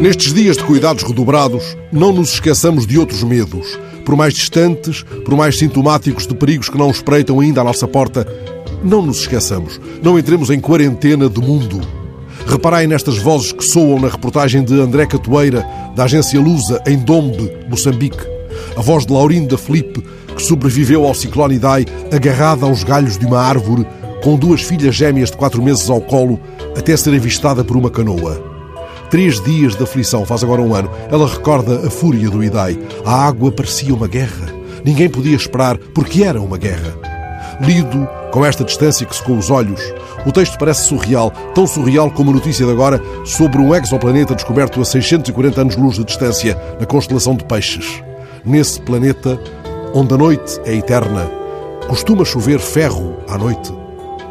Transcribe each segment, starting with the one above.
Nestes dias de cuidados redobrados, não nos esqueçamos de outros medos. Por mais distantes, por mais sintomáticos de perigos que não espreitam ainda à nossa porta, não nos esqueçamos. Não entremos em quarentena do mundo. Reparai nestas vozes que soam na reportagem de André Catoeira, da agência Lusa, em Dombe, Moçambique. A voz de Laurinda Felipe, que sobreviveu ao ciclone Idai, agarrada aos galhos de uma árvore, com duas filhas gêmeas de quatro meses ao colo, até ser avistada por uma canoa. Três dias de aflição, faz agora um ano. Ela recorda a fúria do Idai. A água parecia uma guerra. Ninguém podia esperar, porque era uma guerra. Lido com esta distância que secou os olhos, o texto parece surreal, tão surreal como a notícia de agora sobre um exoplaneta descoberto a 640 anos-luz de distância na constelação de Peixes. Nesse planeta, onde a noite é eterna, costuma chover ferro à noite.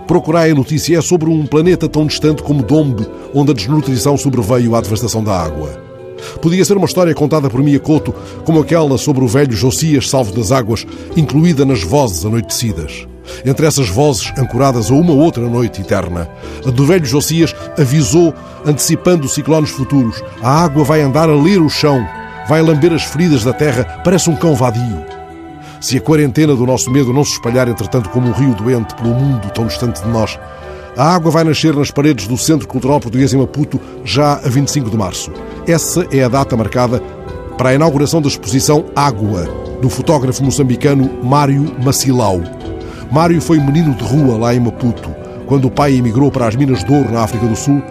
Procurai a notícia é sobre um planeta tão distante como Dombe, onde a desnutrição sobreveio à devastação da água. Podia ser uma história contada por Miyakoto, como aquela sobre o velho Josias salvo das águas, incluída nas vozes anoitecidas. Entre essas vozes ancoradas a uma outra noite eterna, a do velho Josias avisou, antecipando ciclones futuros: a água vai andar a ler o chão, vai lamber as feridas da terra, parece um cão vadio. Se a quarentena do nosso medo não se espalhar, entretanto, como um rio doente pelo mundo tão distante de nós, a água vai nascer nas paredes do Centro Cultural Português em Maputo já a 25 de março. Essa é a data marcada para a inauguração da exposição Água, do fotógrafo moçambicano Mário Macilau. Mário foi menino de rua lá em Maputo. Quando o pai emigrou para as Minas de Ouro, na África do Sul,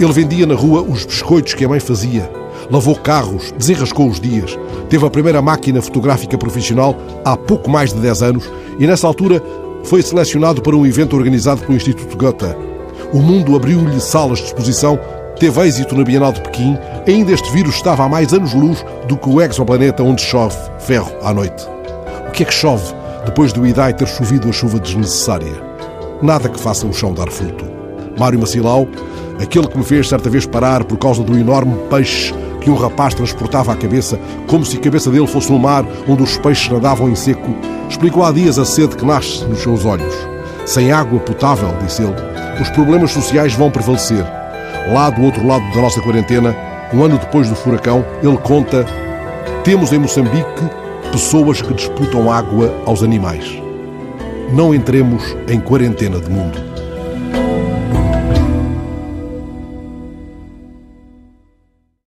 ele vendia na rua os biscoitos que a mãe fazia lavou carros, desenrascou os dias, teve a primeira máquina fotográfica profissional há pouco mais de 10 anos e, nessa altura, foi selecionado para um evento organizado pelo Instituto Goethe. O mundo abriu-lhe salas de exposição, teve êxito na Bienal de Pequim. Ainda este vírus estava há mais anos-luz do que o exoplaneta onde chove ferro à noite. O que é que chove depois do Idai ter chovido a chuva desnecessária? Nada que faça o chão dar fruto. Mário Macilau, aquele que me fez certa vez parar por causa do enorme peixe que um rapaz transportava à cabeça, como se a cabeça dele fosse um mar onde os peixes nadavam em seco, explicou há dias a sede que nasce nos seus olhos. Sem água potável, disse ele, os problemas sociais vão prevalecer. Lá do outro lado da nossa quarentena, um ano depois do furacão, ele conta: temos em Moçambique pessoas que disputam água aos animais. Não entremos em quarentena de mundo.